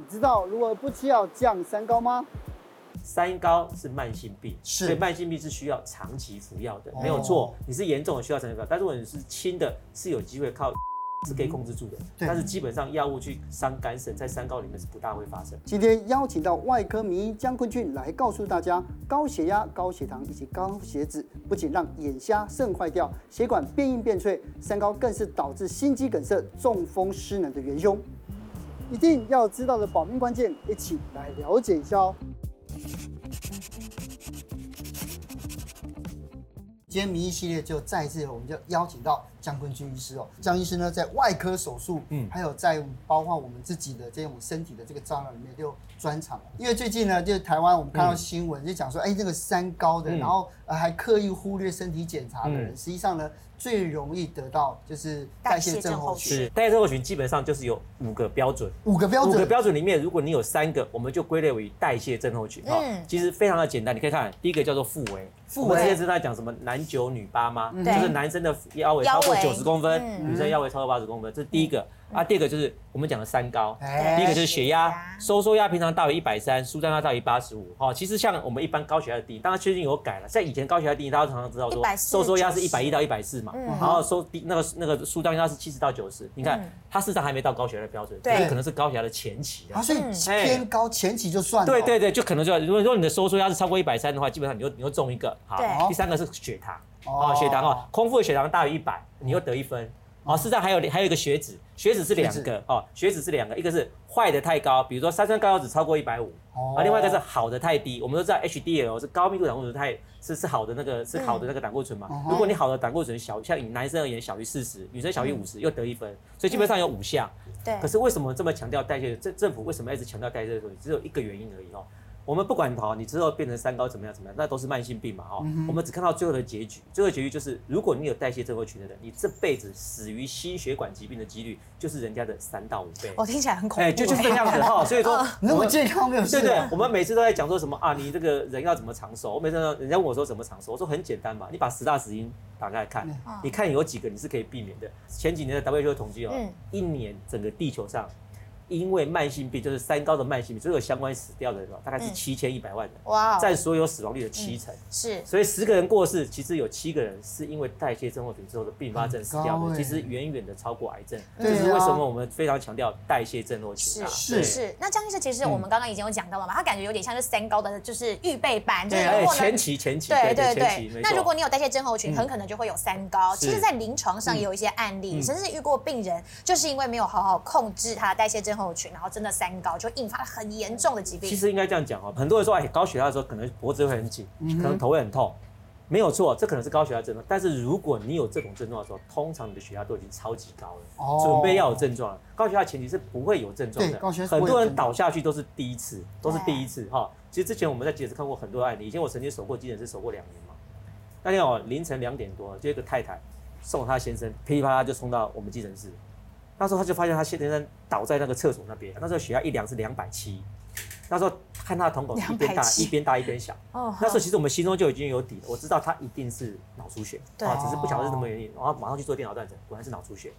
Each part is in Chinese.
你知道如何不吃药降三高吗？三高是慢性病，是所以慢性病是需要长期服药的，哦没有错。你是严重的需要长期服药，但如果你是轻的，是有机会靠是可以控制住的。对但是基本上药物去伤肝肾，在三高里面是不大会发生。今天邀请到外科名医江坤俊来告诉大家，高血压、高血糖以及高血脂不仅让眼瞎、肾坏掉，血管变硬变脆，三高更是导致心肌梗塞、中风失能的元凶。一定要知道的保命关键，一起来了解一下哦。今天迷一系列就再次，我们就邀请到江坤军医师哦。江医师呢，在外科手术，嗯，还有在包括我们自己的这种身体的这个障碍里面都有专长。因为最近呢，就是台湾我们看到新闻，就讲说，哎，这个三高的，然后呃还刻意忽略身体检查的人，实际上呢，最容易得到就是代谢症候群。是代谢症候群基本上就是有五个标准，五个标准，五个标准里面，如果你有三个，我们就归类为代谢症候群。嗯，其实非常的简单，你可以看第一个叫做腹围。腹围之前是在讲什么男九女八吗？就是男生的腰围超过九十公分，女生腰围超过八十公分，这是第一个。啊，第二个就是我们讲的三高，第一个就是血压，收缩压平常大于一百三，舒张压大于八十五。哈，其实像我们一般高血压的定义，当然最近有改了，在以前高血压定义，大家常常知道说收缩压是一百一到一百四嘛，然后收低那个那个舒张压是七十到九十。你看，它事实上还没到高血压的标准，对，可能是高血压的前期啊，所以偏高前期就算了。对对对，就可能就如果说你的收缩压是超过一百三的话，基本上你就你就中一个。好，第三个是血糖，哦，血糖哦，空腹的血糖大于一百，你又得一分。哦，事实上还有还有一个血脂，血脂是两个哦，血脂是两个，一个是坏的太高，比如说三酸甘油酯超过一百五，啊，另外一个是好的太低，我们都知道 HDL 是高密度胆固醇太是是好的那个是好的那个胆固醇嘛，如果你好的胆固醇小，像以男生而言小于四十，女生小于五十，又得一分，所以基本上有五项。对。可是为什么这么强调代谢？政政府为什么一直强调代谢只有一个原因而已哦。我们不管哈，你之后变成三高怎么样怎么样，那都是慢性病嘛哈。我们只看到最后的结局，最后结局就是，如果你有代谢症候群的人，你这辈子死于心血管疾病的几率就是人家的三到五倍。我听起来很恐怖。哎，就就是这样子哈。所以说，那么健康没有事。对对，我们每次都在讲说什么啊？你这个人要怎么长寿？我每次人家问我说怎么长寿，我说很简单嘛，你把十大死因打开来看，你看有几个你是可以避免的。前几年的 WHO 统计哦，一年整个地球上。因为慢性病就是三高的慢性病，所有相关死掉的人大概是七千一百万人，哇，占所有死亡率的七成。是，所以十个人过世，其实有七个人是因为代谢症候群之后的并发症死掉的，其实远远的超过癌症。这是为什么我们非常强调代谢症候群。是是是。那江医生，其实我们刚刚已经有讲到了嘛，他感觉有点像是三高的就是预备班，就是前期前期。对对对。那如果你有代谢症候群，很可能就会有三高。其实，在临床上也有一些案例，甚至遇过病人就是因为没有好好控制他的代谢症然后真的。三高就引发了很严重的疾病。其实应该这样讲哦，很多人说，哎，高血压的时候可能脖子会很紧，可能头会很痛，没有错，这可能是高血压症状。但是如果你有这种症状的时候，通常你的血压都已经超级高了，准备要有症状了。高血压前提是不会有症状的，很多人倒下去都是第一次，都是第一次哈。其实之前我们在急诊室看过很多案例，以前我曾经守过急诊室守过两年嘛。那天哦，凌晨两点多，就一个太太送她先生噼里啪啦就冲到我们急诊室。那时候他就发现他先生倒在那个厕所那边，那时候血压一量是两百七，那时候看他的瞳孔一边大一边大一边小，哦，那时候其实我们心中就已经有底了，我知道他一定是脑出血，啊，只是不晓得是什么原因，然后马上去做电脑断层，果然是脑出血。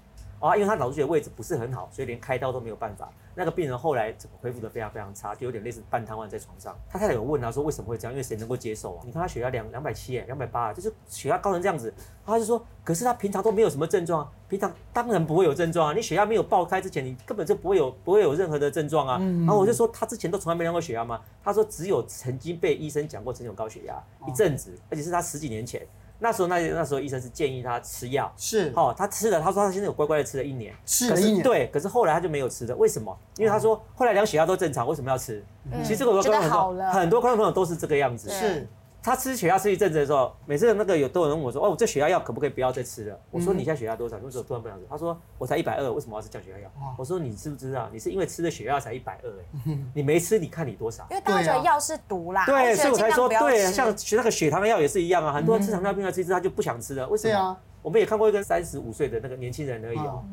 啊，因为他脑出血的位置不是很好，所以连开刀都没有办法。那个病人后来恢复得非常非常差，就有点类似半瘫痪在床上。他太太有问他说为什么会这样？因为谁能够接受啊？你看他血压两两百七，两百八，就是血压高成这样子。他就说，可是他平常都没有什么症状啊，平常当然不会有症状啊。你血压没有爆开之前，你根本就不会有不会有任何的症状啊。然后我就说，他之前都从来没量过血压吗？他说只有曾经被医生讲过曾经有高血压一阵子，而且是他十几年前。那时候，那那时候医生是建议他吃药，是，哦，他吃了，他说他现在有乖乖的吃了一年，吃了一年，对，可是后来他就没有吃的，为什么？因为他说后来量血压都正常，为什么要吃？嗯、其实这个我说很多很多观众朋友都是这个样子，是。他吃血压吃一阵子的时候，每次那个有都有人问我说：“哦，我这血压药可不可以不要再吃了？”我说：“你现在血压多少？”为什么突然不想吃？他说：“我才一百二，为什么要吃降血压药？”我说：“你知不知道？你是因为吃的血压才一百二哎，你没吃，你看你多少？因为大家觉得药是毒啦。对，所以我才说，对，像学那个血糖药也是一样啊，很多人吃糖尿病要吃一次他就不想吃了，为什么？我们也看过一个三十五岁的那个年轻人而已哦，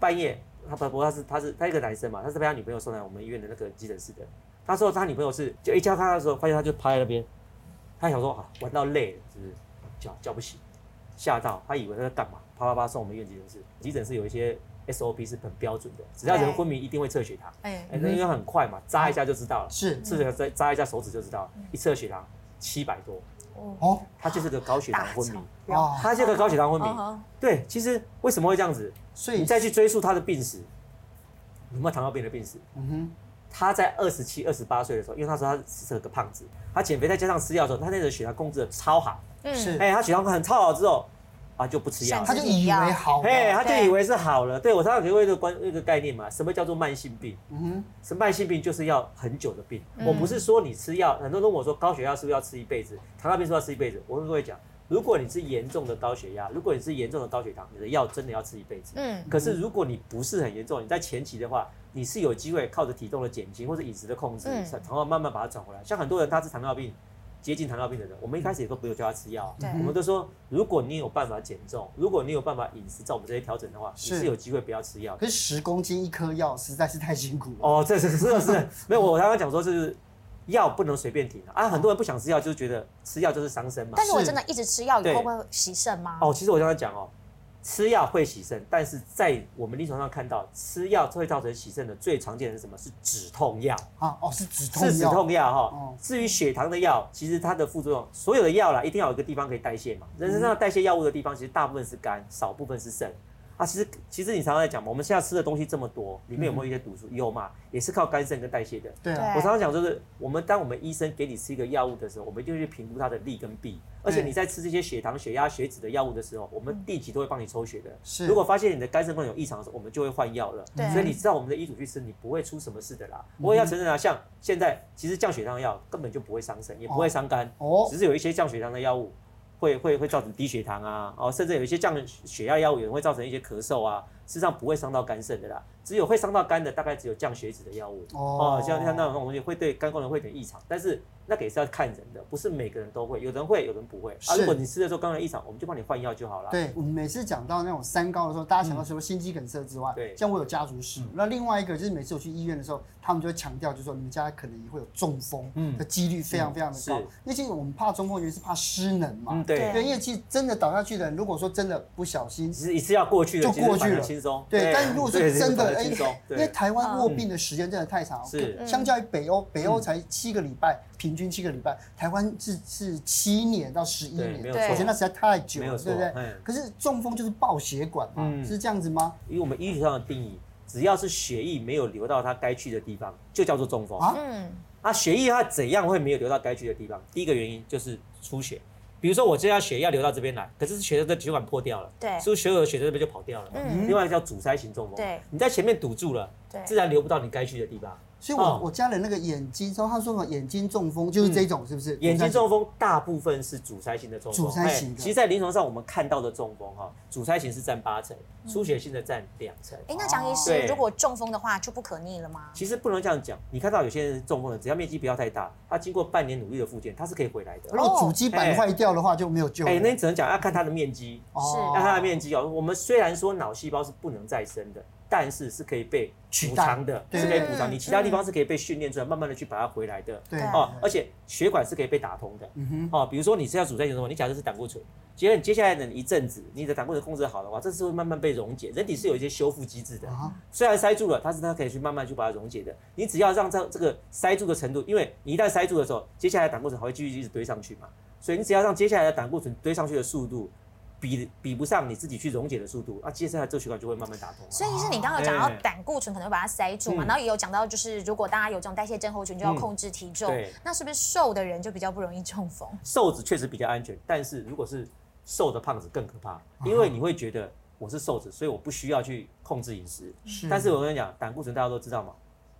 半夜他不不他是他是他一个男生嘛，他是被他女朋友送来我们医院的那个急诊室的。他说他女朋友是就一叫他的时候，发现他就趴在那边。他想说啊，玩到累了，是不是叫叫不醒，吓到他以为他在干嘛，啪啪啪送我们医院急诊室。急诊室有一些 SOP 是很标准的，只要人昏迷一定会测血糖，哎，那应该很快嘛，扎一下就知道了，是，刺一下扎一下手指就知道了，一测血糖七百多，哦，他就是个高血糖昏迷，哦，他是个高血糖昏迷，对，其实为什么会这样子？所以你再去追溯他的病史，有没有糖尿病的病史？嗯哼，他在二十七、二十八岁的时候，因为那时候他是个胖子，他减肥再加上吃药的时候，他那时候血糖控制的超好，嗯，是，哎，他血糖很超好之后。啊，就不吃药，他就以为好，嘿，他就以为是好了。对，我常常给各位一个观一个概念嘛，什么叫做慢性病？嗯哼，是慢性病就是要很久的病。我不是说你吃药，很多人问我说高血压是不是要吃一辈子？糖尿病是不是要吃一辈子？我跟各位讲，如果你是严重的高血压，如果你是严重的高血糖，你的药真的要吃一辈子。嗯，可是如果你不是很严重，你在前期的话，你是有机会靠着体重的减轻或者饮食的控制，然后慢慢把它转回来。像很多人他是糖尿病。接近糖尿病的人，我们一开始也都不用叫他吃药，对我们都说，如果你有办法减重，如果你有办法饮食照我们这些调整的话，是你是有机会不要吃药。可是十公斤一颗药实在是太辛苦了。哦，这是是是，没有，我刚刚讲说就是药不能随便停啊，很多人不想吃药，就是觉得吃药就是伤身嘛。但是我真的一直吃药以后会洗肾吗？哦，其实我刚才讲哦。吃药会洗肾，但是在我们临床上看到，吃药会造成洗肾的最常见的是什么？是止痛药啊？哦，是止痛药。是止痛药哈。哦。至于血糖的药，其实它的副作用，所有的药啦，一定要有一个地方可以代谢嘛。人身上代谢药物的地方，其实大部分是肝，少部分是肾。啊，其实其实你常常在讲嘛，我们现在吃的东西这么多，里面有没有一些毒素？有嘛，也是靠肝肾跟代谢的。对啊。我常常讲就是，我们当我们医生给你吃一个药物的时候，我们一定会去评估它的利跟弊。而且你在吃这些血糖、血压、血脂的药物的时候，我们定期都会帮你抽血的。是。如果发现你的肝肾功能有异常的时候，我们就会换药了。对。所以你知道我们的医嘱去吃，你不会出什么事的啦。我也要承认啊，像现在其实降血糖的药根本就不会伤肾，也不会伤肝。哦。只是有一些降血糖的药物。会会会造成低血糖啊，哦，甚至有一些降血压药物也会造成一些咳嗽啊，事实上不会伤到肝肾的啦，只有会伤到肝的大概只有降血脂的药物哦，像像那种东西会对肝功能会有点异常，但是。那个也是要看人的，不是每个人都会，有人会，有人不会。啊，如果你吃的时候刚刚异常，我们就帮你换药就好了。对，我们每次讲到那种三高的时候，大家想到除了心肌梗塞之外，对，像我有家族史。嗯、那另外一个就是每次我去医院的时候，他们就会强调，就是说你们家可能也会有中风的几率非常非常的高。因为其实我们怕中风，原因是怕失能嘛。嗯，对。对，因为其实真的倒下去的人，如果说真的不小心，其实一次要过去了，就过去了，轻松。对，但是如果是真的，哎，因为台湾卧病的时间真的太长，是相较于北欧，北欧才七个礼拜。平均七个礼拜，台湾是是七年到十一年，我觉得那实在太久了，对不对？可是中风就是爆血管嘛，是这样子吗？以我们医学上的定义，只要是血液没有流到它该去的地方，就叫做中风啊。嗯，啊，血液它怎样会没有流到该去的地方？第一个原因就是出血。比如说我这要血要流到这边来，可是血的血管破掉了，对，所以所有的血在这边就跑掉了。嗯，另外叫阻塞型中风，对，你在前面堵住了，对，自然流不到你该去的地方。所以我，我我家人那个眼睛，说他说什么眼睛中风就是这种，是不是？眼睛中风大部分是阻塞型的中风。阻塞型的。其实，在临床上我们看到的中风哈，阻塞型是占八成，出血性的占两成。哎，那蒋医师，如果中风的话就不可逆了吗？其实不能这样讲。你看到有些人中风了，只要面积不要太大，他经过半年努力的复健，他是可以回来的。如果主机板坏掉的话就没有救。哎，那你只能讲要看他的面积，是，要他的面积哦。我们虽然说脑细胞是不能再生的。但是是可以被补偿的，是可以补偿。你其他地方是可以被训练出来，慢慢的去把它回来的。对哦，而且血管是可以被打通的。嗯哼。哦，比如说你是要阻塞性什么，你假设是胆固醇，结果你接下来的一阵子，你的胆固醇控制好的话，这是会慢慢被溶解。人体是有一些修复机制的。虽然塞住了，但是它可以去慢慢去把它溶解的。你只要让这这个塞住的程度，因为你一旦塞住的时候，接下来胆固醇还会继续一直堆上去嘛。所以你只要让接下来的胆固醇堆上去的速度。比比不上你自己去溶解的速度，啊，接下来这血管就会慢慢打通。所以其实你刚刚有讲到胆固醇可能会把它塞住嘛，然后也有讲到就是如果大家有这种代谢症候群，就要控制体重。那是不是瘦的人就比较不容易中风？瘦子确实比较安全，但是如果是瘦的胖子更可怕，因为你会觉得我是瘦子，所以我不需要去控制饮食。是。但是我跟你讲，胆固醇大家都知道嘛，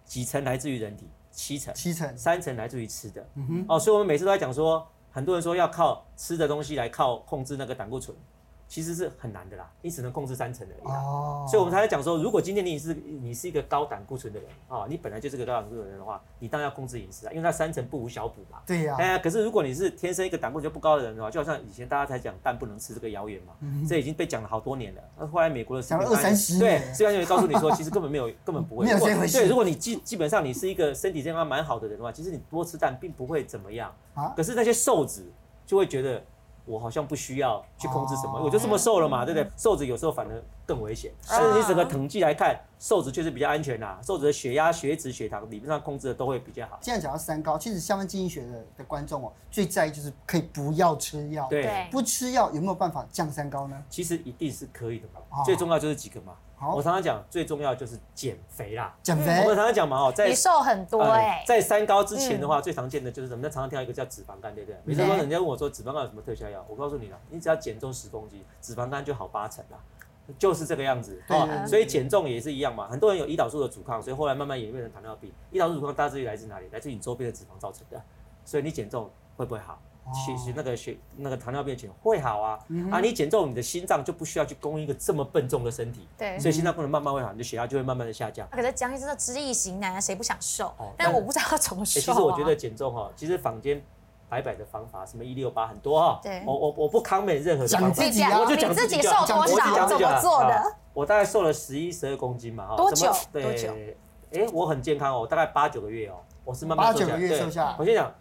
几成来自于人体？七成。七成。三成来自于吃的。嗯哼。哦，所以我们每次都在讲说，很多人说要靠吃的东西来靠控制那个胆固醇。其实是很难的啦，你只能控制三成而已。哦，所以我们才在讲说，如果今天你是你是一个高胆固醇的人啊，你本来就是个高胆固醇的人的话，你当然要控制饮食啊，因为它三成不无小补嘛。对呀。哎呀，可是如果你是天生一个胆固醇不高的人的话，就好像以前大家才讲蛋不能吃这个谣言嘛，这已经被讲了好多年了。那后来美国的讲了二三十年，对，虽然就会告诉你说，其实根本没有，根本不会。没有这回事。对，如果你基基本上你是一个身体健康蛮好的人的话，其实你多吃蛋并不会怎么样。啊。可是那些瘦子就会觉得。我好像不需要去控制什么，我就这么瘦了嘛，对不对？瘦子有时候反而更危险。但是你整个统计来看，瘦子确实比较安全啦。瘦子的血压、血脂、血糖理论上控制的都会比较好。现在讲到三高，其实相关经济学的的观众哦，最在意就是可以不要吃药。对，不吃药有没有办法降三高呢？其实一定是可以的嘛。最重要就是几个嘛。我常常讲，最重要就是减肥啦。减肥。我们常常讲嘛，哦，在你瘦很多哎。在三高之前的话，最常见的就是什么？常常听到一个叫脂肪肝，对不对？每次说人家问我说脂肪肝有什么特效药，我告诉你了，你只要减重十公斤，脂肪肝就好八成啦，就是这个样子。哦，所以减重也是一样嘛。很多人有胰岛素的阻抗，所以后来慢慢演变成糖尿病。胰岛素阻抗大致于来自哪里？来自于你周边的脂肪造成的。所以你减重会不会好？血血那个血那个糖尿病的会好啊，啊你减重，你的心脏就不需要去供应一个这么笨重的身体，对，所以心脏功能慢慢会好，你的血压就会慢慢的下降。可是江医生的知易行难啊，谁不想瘦？但我不知道要怎么瘦。其实我觉得减重哈，其实坊间摆摆的方法，什么一六八很多哈，对，我我我不抗美任何的方法，我就讲自己瘦多少，怎么做的。我大概瘦了十一十二公斤嘛，哈，多久？多久？哎，我很健康哦，大概八九个月哦，我是慢慢瘦下来。我先讲。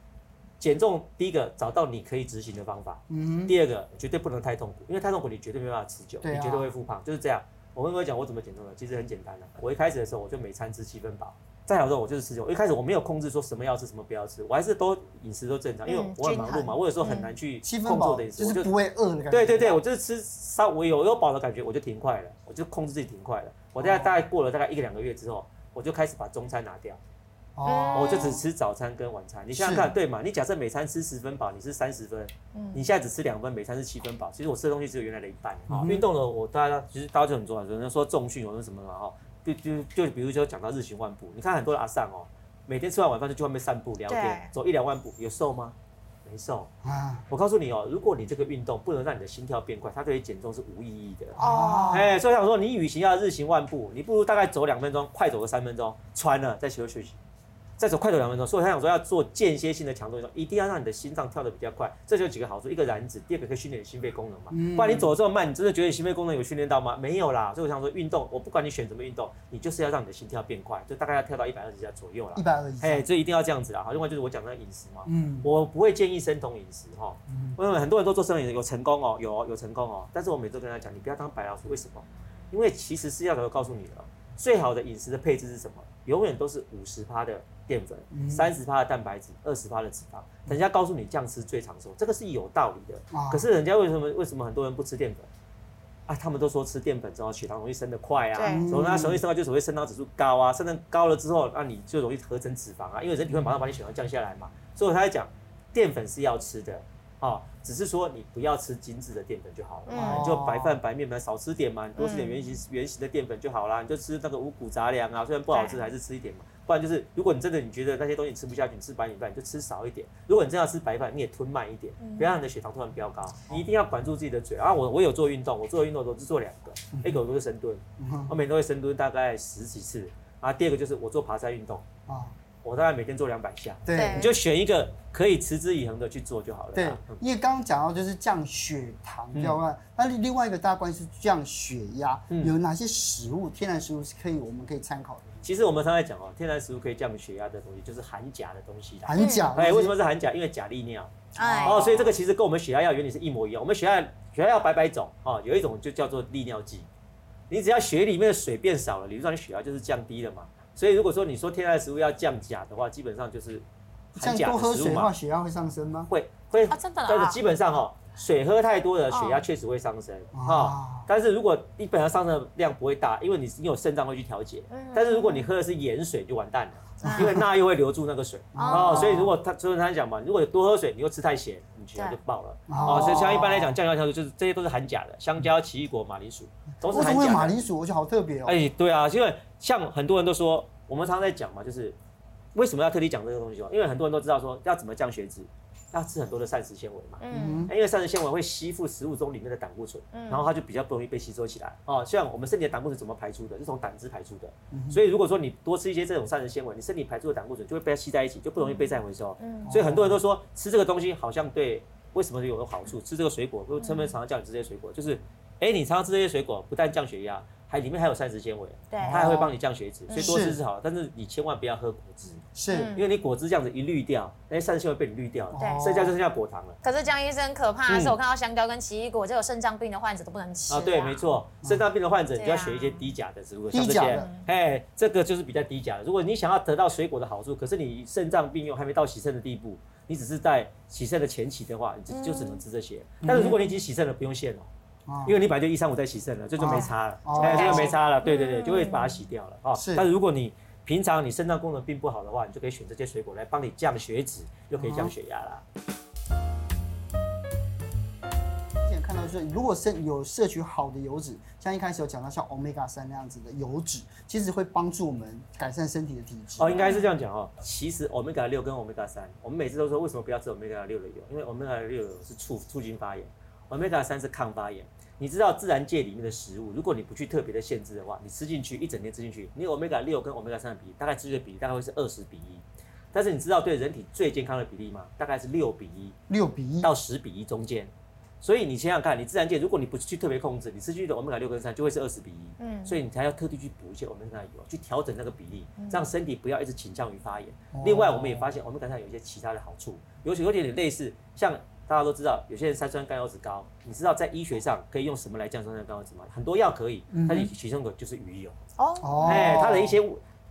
减重第一个找到你可以执行的方法，嗯，第二个绝对不能太痛苦，因为太痛苦你绝对没办法持久，你绝对会复胖，就是这样。我跟各位讲我怎么减重的，其实很简单的。我一开始的时候我就每餐吃七分饱，再好之后我就是吃酒。一开始我没有控制说什么要吃什么不要吃，我还是都饮食都正常，因为我很忙碌嘛，我有时候很难去控制我的饮食，就是不会饿的感觉。对对对，我就是吃稍微有有饱的感觉我就停快了，我就控制自己停快了。我大概大概过了大概一个两个月之后，我就开始把中餐拿掉。哦，我就只吃早餐跟晚餐。你想想看，对嘛？你假设每餐吃十分饱，你是三十分，你现在只吃两分，每餐是七分饱。其实我吃的东西只有原来的一半。啊，运动呢，我大家其实大家就很重要。有人说重训，有人什么嘛？哈，就就就比如说讲到日行万步，你看很多的阿桑哦，每天吃完晚饭就去外面散步聊天，走一两万步，有瘦吗？没瘦。啊，我告诉你哦，如果你这个运动不能让你的心跳变快，它对于减重是无意义的。哦，哎，所以想说，你与其要日行万步，你不如大概走两分钟，快走个三分钟，穿了再休息。再走快走两分钟，所以他想说要做间歇性的强度运动，一定要让你的心脏跳得比较快。这就有几个好处：一个燃脂，第二个可以训练你心肺功能嘛。不然你走得这么慢，你真的觉得你心肺功能有训练到吗？没有啦。所以我想说，运动我不管你选什么运动，你就是要让你的心跳变快，就大概要跳到一百二十下左右啦。一百二十。哎，这一定要这样子啦。好，另外就是我讲那个饮食嘛，嗯，我不会建议生酮饮食哈，因为很多人都做生酮饮食有成功哦，有有成功哦。但是我每次都跟他讲，你不要当白老鼠，为什么？因为其实是要告诉你了，最好的饮食的配置是什么？永远都是五十趴的。淀粉，三十趴的蛋白质，二十趴的脂肪。人家告诉你这样吃最长寿，这个是有道理的。可是人家为什么为什么很多人不吃淀粉？啊，他们都说吃淀粉之后血糖容易升得快啊，所以那容易升高就所谓升糖指数高啊，升得高了之后，那你就容易合成脂肪啊，因为人体会马上把你血糖降下来嘛。所以他在讲，淀粉是要吃的。啊，只是说你不要吃精致的淀粉就好了，嗯、你就白饭白面嘛，少吃点嘛，你多吃点原型原型的淀粉就好啦。你就吃那个五谷杂粮啊，虽然不好吃，还是吃一点嘛。不然就是，如果你真的你觉得那些东西你吃不下去，你吃白米饭你就吃少一点。如果你真要吃白饭，你也吞慢一点，不要让你的血糖突然飙高。你一定要管住自己的嘴啊！我我有做运动，我做运动的时候只做两个，一个都是深蹲，我每天都会深蹲大概十几次。啊，第二个就是我做爬山运动啊。我大概每天做两百下，对，你就选一个可以持之以恒的去做就好了。对，因为刚刚讲到就是降血糖，知道吗？那另外一个大关是降血压，有哪些食物，天然食物是可以我们可以参考的？其实我们常在讲哦，天然食物可以降血压的东西就是含钾的东西。含钾，哎，为什么是含钾？因为钾利尿。哦，所以这个其实跟我们血压药原理是一模一样。我们血压血压药百百种哦，有一种就叫做利尿剂，你只要血里面的水变少了，理论上你血压就是降低了嘛。所以如果说你说天然食物要降钾的话，基本上就是含钾的食物嘛。多喝水的话，血压会上升吗？会会啊，真的啊。但是基本上哈，水喝太多的血压确实会上升哈。但是如果你本来上升的量不会大，因为你你有肾脏会去调节。但是如果你喝的是盐水，就完蛋了，因为钠又会留住那个水哦。所以如果他所以他讲嘛，如果多喝水，你又吃太咸，你血压就爆了哦。所以像一般来讲，降血压调就是这些都是含钾的，香蕉、奇异果、马铃薯都是含钾。马铃薯我觉得好特别哦。哎，对啊，因为。像很多人都说，我们常常在讲嘛，就是为什么要特地讲这个东西哦？因为很多人都知道说要怎么降血脂，要吃很多的膳食纤维嘛。嗯。因为膳食纤维会吸附食物中里面的胆固醇，然后它就比较不容易被吸收起来。哦，像我们身体的胆固醇怎么排出的？是从胆汁排出的。所以如果说你多吃一些这种膳食纤维，你身体排出的胆固醇就会被它吸在一起，就不容易被再回收。嗯。所以很多人都说吃这个东西好像对，为什么有个好处？吃这个水果，为什么常常叫你吃这些水果？就是，哎，你常常吃这些水果，不但降血压。还里面还有膳食纤维，对，它还会帮你降血脂，所以多吃是好，但是你千万不要喝果汁，是，嗯因为你果汁这样子一滤掉，那些膳食纤维被你滤掉了，对剩下就剩下果糖了。可是江医生可怕的是，嗯我看到香蕉跟奇异果，这有肾脏病的患者都不能吃啊，对，没错，肾脏病的患者，你就要选一些低钾的植物，低钾像这些的，哎，这个就是比较低钾的。如果你想要得到水果的好处，可是你肾脏病又还没到洗肾的地步，你只是在洗肾的前期的话，你就就只能吃这些。但是如果你已经洗肾了，不用限哦。哦因为你本来就一三五在洗肾了，这就没差了，哦哎，这就没差了，对对对，嗯就会把它洗掉了啊。是但是如果你平常你肾脏功能并不好的话，你就可以选这些水果来帮你降血脂，又可以降血压啦。之前看到就是，如果摄有摄取好的油脂，像一开始有讲到像 omega 三那样子的油脂，其实会帮助我们改善身体的体质。哦，应该是这样讲哦。其实 omega 六跟 omega 三，我们每次都说为什么不要吃 omega 六的油？因为 omega 六是促促进发炎，omega 三是抗发炎。你知道自然界里面的食物，如果你不去特别的限制的话，你吃进去一整天吃进去，你 omega 六跟 omega 三的比例大概吃去的比例大概会是二十比一。但是你知道对人体最健康的比例吗？大概是六比一六比一到十比一中间。所以你想想看，你自然界如果你不去特别控制，你吃进去的 omega 六跟三就会是二十比一。嗯所以你才要特地去补一些 omega 油，去调整那个比例，让身体不要一直倾向于发炎。哦另外，我们也发现 omega 三有一些其他的好处，尤其有点点类似，像大家都知道，有些人三酸甘油脂高，你知道在医学上可以用什么来降三酸甘油脂吗？很多药可以，但是其中一个就是鱼油。哦，哦哎，它的一些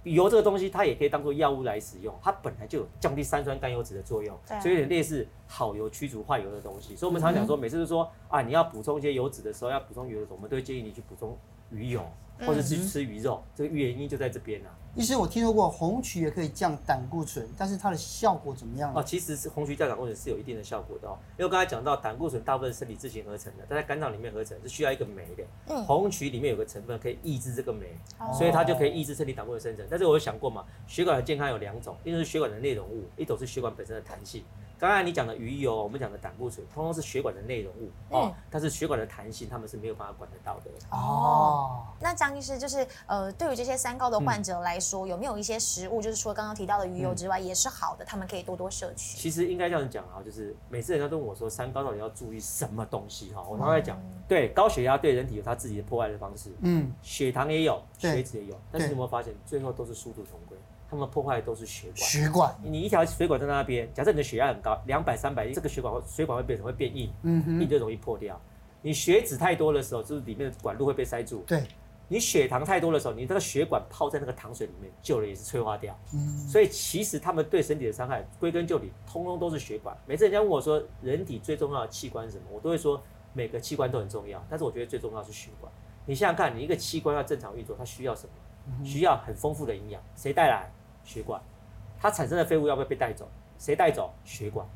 油这个东西，它也可以当做药物来使用，它本来就有降低三酸甘油脂的作用，对所以有点类似好油驱逐坏油的东西。所以我们常讲说，每次都说啊，你要补充一些油脂的时候，要补充油脂，我们都会建议你去补充鱼油，或者是去吃鱼肉，这个原因就在这边啊。医师，我听说过红曲也可以降胆固醇，但是它的效果怎么样呢？哦，其实是红曲降胆固醇是有一定的效果的哦，因为刚才讲到胆固醇大部分是身体自行合成的，它在肝脏里面合成是需要一个酶的。嗯红曲里面有个成分可以抑制这个酶，哦所以它就可以抑制身体胆固醇生成。但是我有想过嘛，血管的健康有两种，一种是血管的内容物，一种是血管本身的弹性。刚才你讲的鱼油，我们讲的胆固醇，通通是血管的内容物哦，嗯但是血管的弹性他们是没有办法管得到的。哦，那张医师就是呃，对于这些三高的患者来说，有没有一些食物，就是除了刚刚提到的鱼油之外，也是好的，他们可以多多摄取？其实应该这样讲啊，就是每次人家都问我说三高到底要注意什么东西哈，我常常在讲，对高血压对人体有它自己的破坏的方式，嗯，血糖也有，血脂也有，但是你有没有发现最后都是殊途同归，他们破坏的都是血管。血管，你一条水管在那边，假设你的血压很高，两百、三百，这个血管会血管会变成会变硬，嗯哼，硬就容易破掉。你血脂太多的时候，就是里面的管路会被塞住。对，你血糖太多的时候，你这个血管泡在那个糖水里面，久了也是催化掉。嗯，所以其实他们对身体的伤害，归根究底，通通都是血管。每次人家问我说，人体最重要的器官是什么，我都会说每个器官都很重要，但是我觉得最重要是血管。你想想看，你一个器官要正常运作，它需要什么？需要很丰富的营养，谁带来？血管。它产生的废物要不要被带走？谁带走？血管。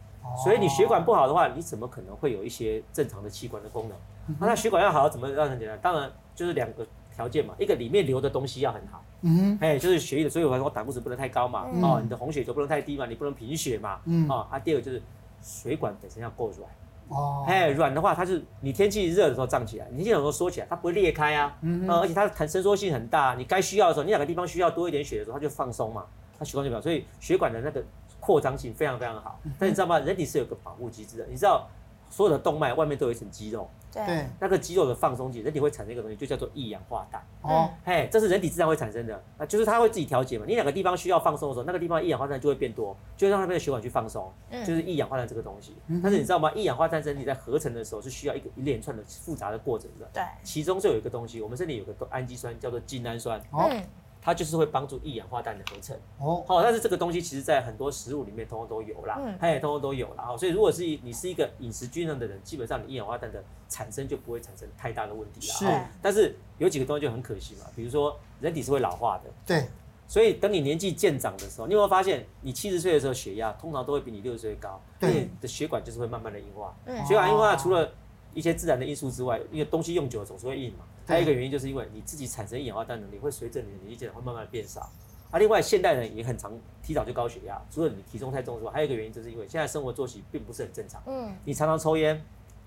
所以你血管不好的话，你怎么可能会有一些正常的器官的功能？那它血管要好，怎么让很简单？当然就是两个条件嘛，一个里面流的东西要很好，嗯哎，就是血液的，所以我说胆固醇不能太高嘛，嗯哦，你的红血球不能太低嘛，你不能贫血嘛，嗯哦，啊，第二个就是水管本身要够软，哼，哦，哎，软的话，它是你天气热的时候胀起来，你天气冷的时候缩起来，它不会裂开啊，嗯呃而且它的弹伸缩性很大，你该需要的时候，你哪个地方需要多一点血的时候，它就放松嘛，它血管就表，所以血管的那个扩张性非常非常好。但你知道吗？人体是有个保护机制的，你知道所有的动脉外面都有一层肌肉，对，那个肌肉的放松剂，人体会产生一个东西，就叫做一氧化。氮。哦，嘿，这是人体自然会产生的，那就是它会自己调节嘛。你哪个地方需要放松的时候，那个地方一氧化氮就会变多，就会让那边的血管去放松，嗯。就是一氧化氮这个东西。但是你知道吗？一氧化氮身体在合成的时候是需要一个一连串的复杂的过程的，对，其中就有一个东西，我们身体有个氨基酸叫做精氨酸，哦，嗯，它就是会帮助一氧化氮的合成。哦，好，但是这个东西其实在很多食物里面通通都有啦，嗯嘿，通通都有啦。好，所以如果是你是一个饮食均衡的人，基本上你一氧化氮的产生就不会产生太大的问题啦。是但是有几个东西就很可惜嘛，比如说人体是会老化的，对，所以等你年纪渐长的时候，你有没有发现，你七十岁的时候血压通常都会比你六十岁高，对因为你的血管就是会慢慢的硬化。嗯血管硬化除了一些自然的因素之外，因为东西用久了总是会硬嘛。对还有一个原因就是因为你自己产生一氧化氮能力会随着你的年纪渐长会慢慢变少。啊，另外现代人也很常提早就高血压，除了你体重太重之外，还有一个原因就是因为现在生活作息并不是很正常。嗯，你常常抽烟，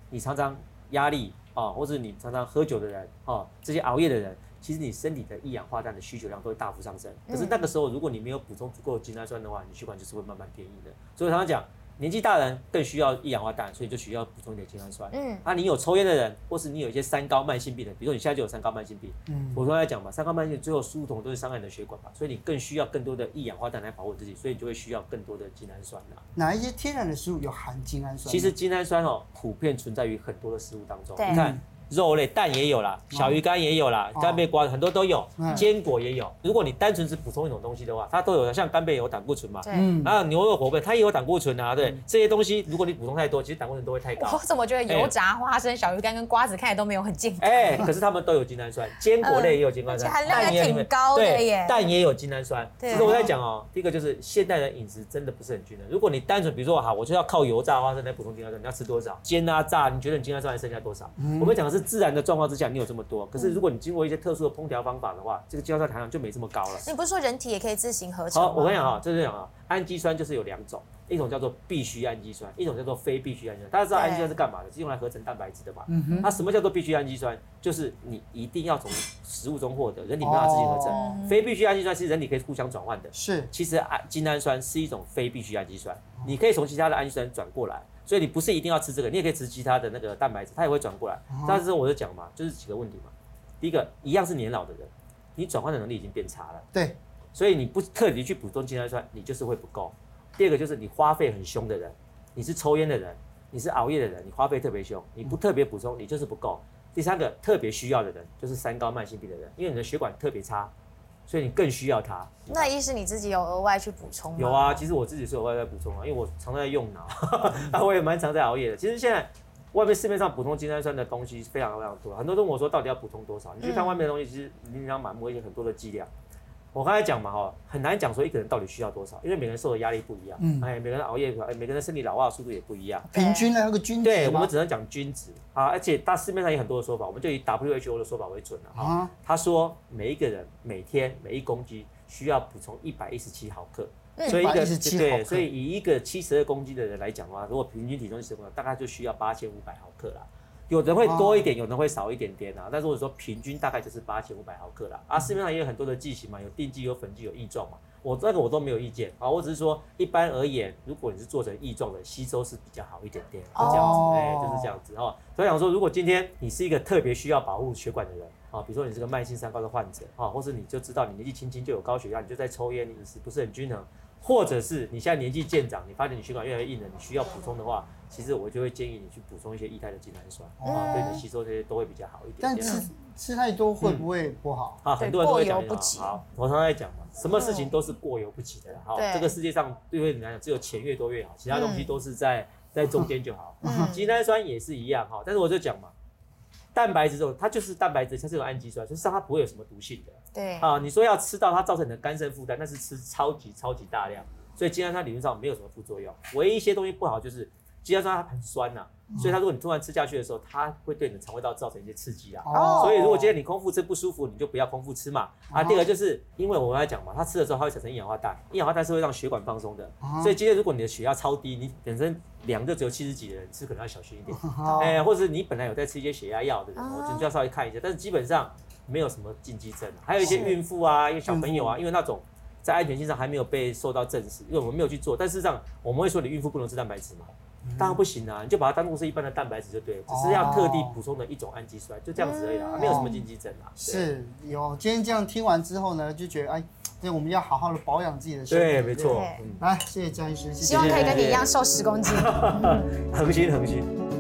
你常常压力啊，或者你常常喝酒的人啊，这些熬夜的人，其实你身体的一氧化氮的需求量都会大幅上升。可是那个时候，如果你没有补充足够的精氨酸的话，你血管就是会慢慢变硬的。所以我常常讲，年纪大的人更需要一氧化氮，所以就需要补充一点精氨酸。嗯，啊，你有抽烟的人，或是你有一些三高慢性病的，比如说你现在就有三高慢性病，嗯，我刚才讲嘛，三高慢性病最后输通都是伤害你的血管嘛，所以你更需要更多的一氧化氮来保护自己，所以你就会需要更多的精氨酸啦。哪一些天然的食物有含精氨酸？其实精氨酸哦，普遍存在于很多的食物当中，你看。肉类蛋也有啦，小鱼干也有啦，干贝瓜很多都有，坚果也有。如果你单纯只补充一种东西的话，它都有的，像干贝有胆固醇嘛，嗯，然后牛肉火贝它也有胆固醇啊，对，这些东西如果你补充太多，其实胆固醇都会太高。我怎么觉得油炸花生、小鱼干跟瓜子看起来都没有很健康？哎，可是它们都有精氨酸，坚果类也有精氨酸，含量还挺高的耶。蛋也有精氨酸。其实我在讲哦，第一个就是现代人饮食真的不是很均衡。如果你单纯比如说哈，我就要靠油炸花生来补充精氨酸，你要吃多少？煎啊炸，你觉得你精氨酸还剩下多少？我们讲的是自然的状况之下。你有这么多，可是如果你经过一些特殊的烹调方法的话，这个精氨酸含量就没这么高了。你不是说人体也可以自行合成？好，我跟你讲啊，就是这样啊，氨基酸就是有两种，一种叫做必需氨基酸，一种叫做非必需氨基酸。大家知道氨基酸是干嘛的？是用来合成蛋白质的嘛？嗯哼。那什么叫做必需氨基酸？就是你一定要从食物中获得，人体没办法自行合成。哦、非必需氨基酸其实人体可以互相转换的。是。其实氨精氨酸是一种非必需氨基酸，你可以从其他的氨基酸转过来。所以你不是一定要吃这个，你也可以吃其他的那个蛋白质，它也会转过来。哦、但是我就讲嘛，就是几个问题嘛。第一个，一样是年老的人，你转换的能力已经变差了。对，所以你不特地去补充精氨酸，你就是会不够。第二个就是你花费很凶的人，你是抽烟的人，你是熬夜的人，你花费特别凶，你不特别补充，你就是不够。第三个，特别需要的人就是三高慢性病的人，因为你的血管特别差，所以你更需要它。那意思你自己有额外去补充吗？有啊，其实我自己是有额外在补充啊，因为我常在用脑，啊，我也蛮常在熬夜的。其实现在。外面市面上补充精氨酸的东西非常非常多，很多人问我说到底要补充多少？你去看外面的东西，其实琳琅满目，一些很多的剂量。我刚才讲嘛，哈，很难讲说一个人到底需要多少，因为每个人受的压力不一样，嗯，哎，每个人熬夜，哎，每个人身体老化的速度也不一样。平均的那个均值，对，我们只能讲均值啊，而且大市面上有很多的说法，我们就以 WHO 的说法为准了哈。他说每一个人每天每一公斤需要补充一百一十七毫克。所以一个对，所以以一个七十二公斤的人来讲的话，如果平均体重是什么，大概就需要八千五百毫克啦。有人会多一点，有人会少一点点啊。但是我说平均大概就是八千五百毫克啦。啊，市面上也有很多的剂型嘛，有定剂、有粉剂、有异状嘛。我这个我都没有意见啊，我只是说一般而言，如果你是做成异状的，吸收是比较好一点点，就这样子，哎，就是这样子哈。所以想说，如果今天你是一个特别需要保护血管的人啊，比如说你是个慢性三高的患者啊，或是你就知道你年纪轻轻就有高血压，你就在抽烟，你饮食不是很均衡。或者是你现在年纪渐长，你发现你血管越来越硬了，你需要补充的话，其实我就会建议你去补充一些液态的精氨酸，啊，对你吸收这些都会比较好一点。但吃吃太多会不会不好？啊，很多人都会讲，好，我常常在讲嘛，什么事情都是过犹不及的，好，这个世界上对你来讲只有钱越多越好，其他东西都是在在中间就好。精氨酸也是一样哈，但是我就讲嘛。蛋白质这种，它就是蛋白质，它是有氨基酸，就是它不会有什么毒性的。对啊，你说要吃到它造成你的肝肾负担，那是吃超级超级大量，所以精氨酸理论上没有什么副作用。唯一一些东西不好就是精氨酸它很酸呐、啊，所以它如果你突然吃下去的时候，它会对你的肠胃道造成一些刺激啊。哦。所以如果今天你空腹吃不舒服，你就不要空腹吃嘛。啊，第二个就是因为我刚才讲嘛，它吃的时候它会产生一氧化氮，一氧化氮是会让血管放松的。所以今天如果你的血压超低，你本身量就只有七十几的人吃可能要小心一点。哎、欸，或者是你本来有在吃一些血压药的人，我就要稍微看一下。但是基本上没有什么禁忌症，还有一些孕妇啊，一些小朋友啊，因为那种在安全性上还没有被受到证实，因为我们没有去做。但事实上我们会说你孕妇不能吃蛋白质嘛。当然不行啊，你就把它当做是一般的蛋白质就对了，只是要特地补充的一种氨基酸，就这样子而已啊，没有什么禁忌症啊。是有，今天这样听完之后呢，就觉得哎，那我们要好好的保养自己的身体。对，没错。来，谢谢江医师，希望可以跟你一样瘦十公斤。恒 心恒心。